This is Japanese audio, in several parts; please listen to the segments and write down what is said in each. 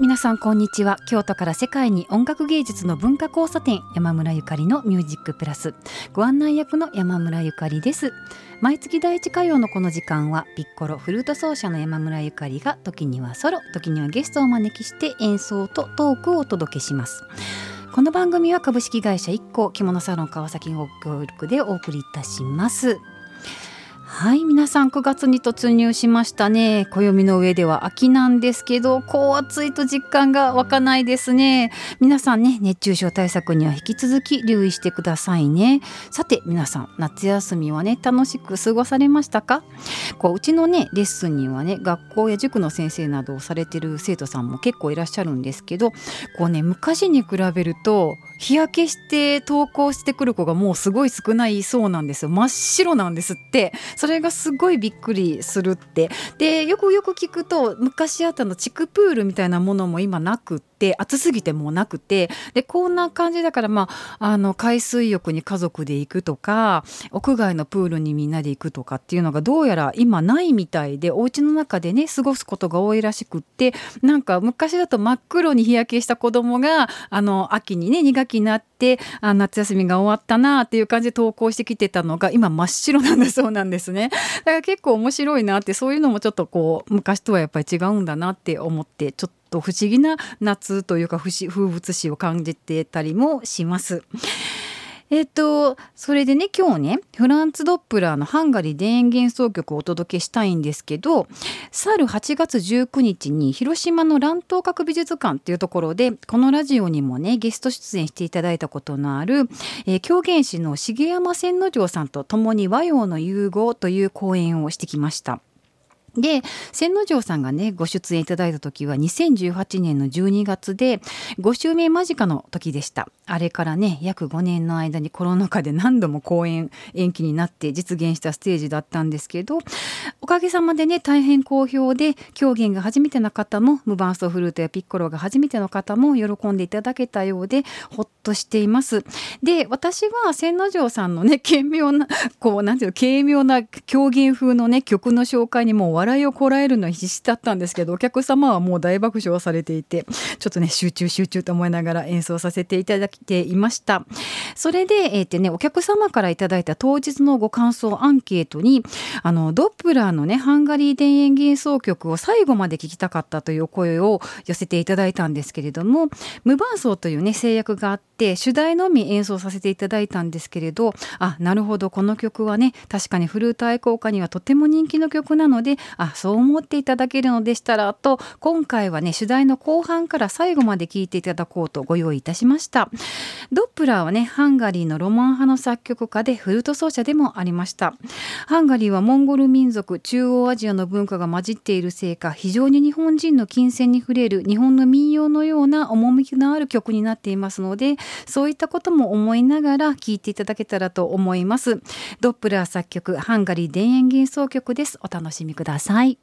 皆さんこんにちは。京都から世界に音楽芸術の文化交差点山村ゆかりのミュージックプラス。ご案内役の山村ゆかりです。毎月第一火曜のこの時間はピッコロフルート奏者の山村ゆかりが時にはソロ時にはゲストをお招きして演奏とトークをお届けします。この番組は株式会社一行着物サロン川崎ご協力でお送りいたします。はい皆さん9月に突入しましたね。暦の上では秋なんですけどこう暑いと実感が湧かないですね。皆さんね熱中症対策には引き続き留意してくださいね。さて皆さん夏休みはね楽しく過ごされましたか？こううちのねレッスンにはね学校や塾の先生などをされてる生徒さんも結構いらっしゃるんですけどこうね昔に比べると日焼けして登校してくる子がもうすごい少ないそうなんですよ。真っ白なんですって。それがすごいびっくりするって。でよくよく聞くと昔あったの地区プールみたいなものも今なくって暑すぎてもうなくて。でこんな感じだからまああの海水浴に家族で行くとか屋外のプールにみんなで行くとかっていうのがどうやら今ないみたいでお家の中でね過ごすことが多いらしくって。なんか昔だと真っ黒に日焼けした子供があの秋にね2学期になってあ夏休みが終わったなっていう感じで投稿してきてたのが今真っ白なんだそうなんですね。だから結構面白いなってそういうのもちょっとこう昔とはやっぱり違うんだなって思ってちょっと不思議な夏というか風物詩を感じてたりもします。えっ、と、それでね、今日ね、フランツ・ドップラーのハンガリー田園幻想曲をお届けしたいんですけど、去る8月19日に広島の乱闘閣美術館っていうところで、このラジオにもね、ゲスト出演していただいたことのある、えー、狂言師の重山千之丞さんと共に和洋の融合という講演をしてきました。で千之丞さんがねご出演いただいた時は2018年の12月で5周目間近の時でした。あれからね約5年の間にコロナ禍で何度も公演延期になって実現したステージだったんですけどおかげさまでね大変好評で狂言が初めての方も無伴奏フルートやピッコロが初めての方も喜んでいただけたようでほっとしています。で私は千之丞さんのね軽妙なこうなんていうの軽妙な狂言風のね曲の紹介にも笑いをこらえるのは必死だったんですけどお客様はもう大爆笑されていてちょっとね集中集中と思いながら演奏させていただいていました。それで、えーてね、お客様からいただいた当日のご感想アンケートにあのドップラーのねハンガリー田園幻想曲を最後まで聞きたかったという声を寄せていただいたんですけれども無伴奏というね制約があって主題のみ演奏させていただいたんですけれどあなるほどこの曲はね確かにフルート愛好家にはとても人気の曲なのであそう思っていただけるのでしたらと今回はね主題の後半から最後まで聴いていただこうとご用意いたしました。ドップラーはねハンガリーのロマン派の作曲家でフルート奏者でもありました。ハンガリーはモンゴル民族中央アジアの文化が混じっているせいか非常に日本人の金銭に触れる日本の民謡のような趣のある曲になっていますのでそういったことも思いながら聴いていただけたらと思います。ドップラー作曲ハンガリー田園幻想曲です。お楽しみください。さい。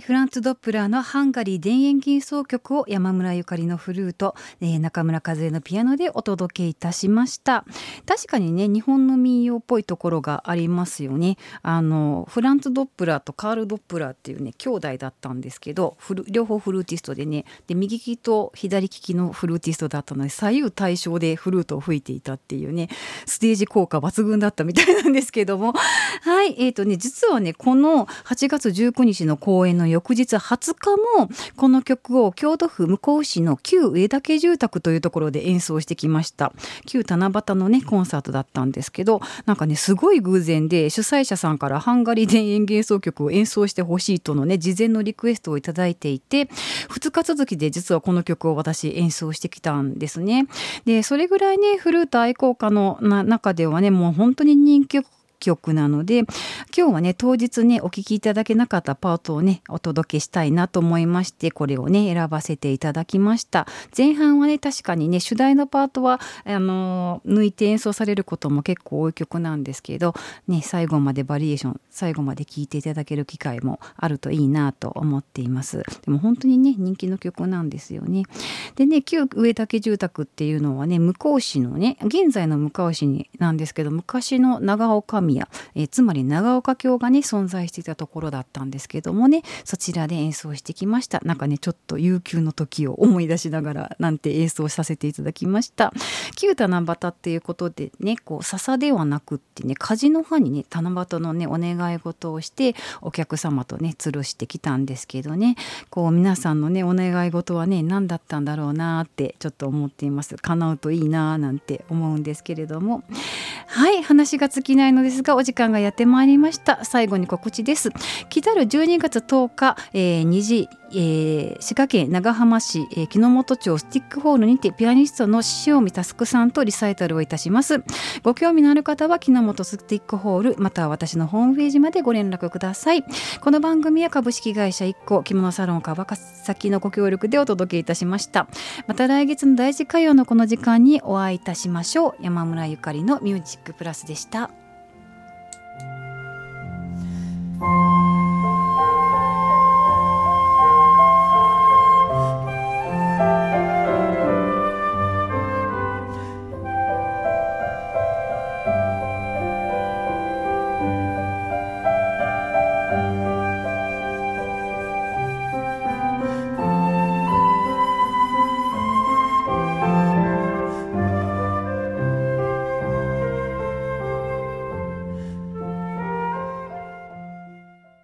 フランツ・ドップラーのハンガリー田園幻想曲を山村ゆかりのフルート、えー、中村和恵のピアノでお届けいたしました。確かにね日本の民謡っぽいところがありますよね。あのフランツ・ドップラーとカール・ドップラーっていうね兄弟だったんですけど両方フルーティストでねで右利きと左利きのフルーティストだったので左右対称でフルートを吹いていたっていうねステージ効果抜群だったみたいなんですけども。はいえーとね実はねこの8月19日の公演のの翌日20日もこの曲を京都府向日市の旧上田家住宅というところで演奏してきました。旧七夕のねコンサートだったんですけどなんかねすごい偶然で主催者さんからハンガリー田園幻想曲を演奏してほしいとのね事前のリクエストをいただいていて2日続きで実はこの曲を私演奏してきたんですね。でそれぐらいねフルート愛好家の中ではねもう本当に人気曲曲なので今日はね当日ねお聴きいただけなかったパートをねお届けしたいなと思いましてこれをね選ばせていただきました。前半はね確かにね主題のパートはあの抜いて演奏されることも結構多い曲なんですけどね最後までバリエーション最後まで聴いていただける機会もあるといいなと思っています。でも本当にね人気の曲なんですよね。でね旧上竹住宅っていうのはね向こう市のね現在の向こう市になんですけど昔の長岡宮、え、つまり長岡京がね存在していたところだったんですけどもねそちらで演奏してきました。なんかねちょっと悠久の時を思い出しながらなんて演奏させていただきました。旧七夕っていうことでねこう笹ではなくってね梶の葉にね七夕のねお願い事をしてお客様とね吊るしてきたんですけどね。こう皆さんのねお願い事はね何だったんだろうなってちょっと思っています。叶うといいななんて思うんですけれども。はい話が尽きないのですがお時間がやってまいりました。最後に告知です。来たる12月10日、えー、2時えー、滋賀県長浜市、えー、木之本町スティックホールにてピアニストの塩見佑さんとリサイタルをいたします。ご興味のある方は木之本スティックホールまたは私のホームページまでご連絡ください。この番組は株式会社一個着物サロン川崎のご協力でお届けいたしました。また来月の大事火曜のこの時間にお会いいたしましょう。山村ゆかりのミュージックプラスでした。Música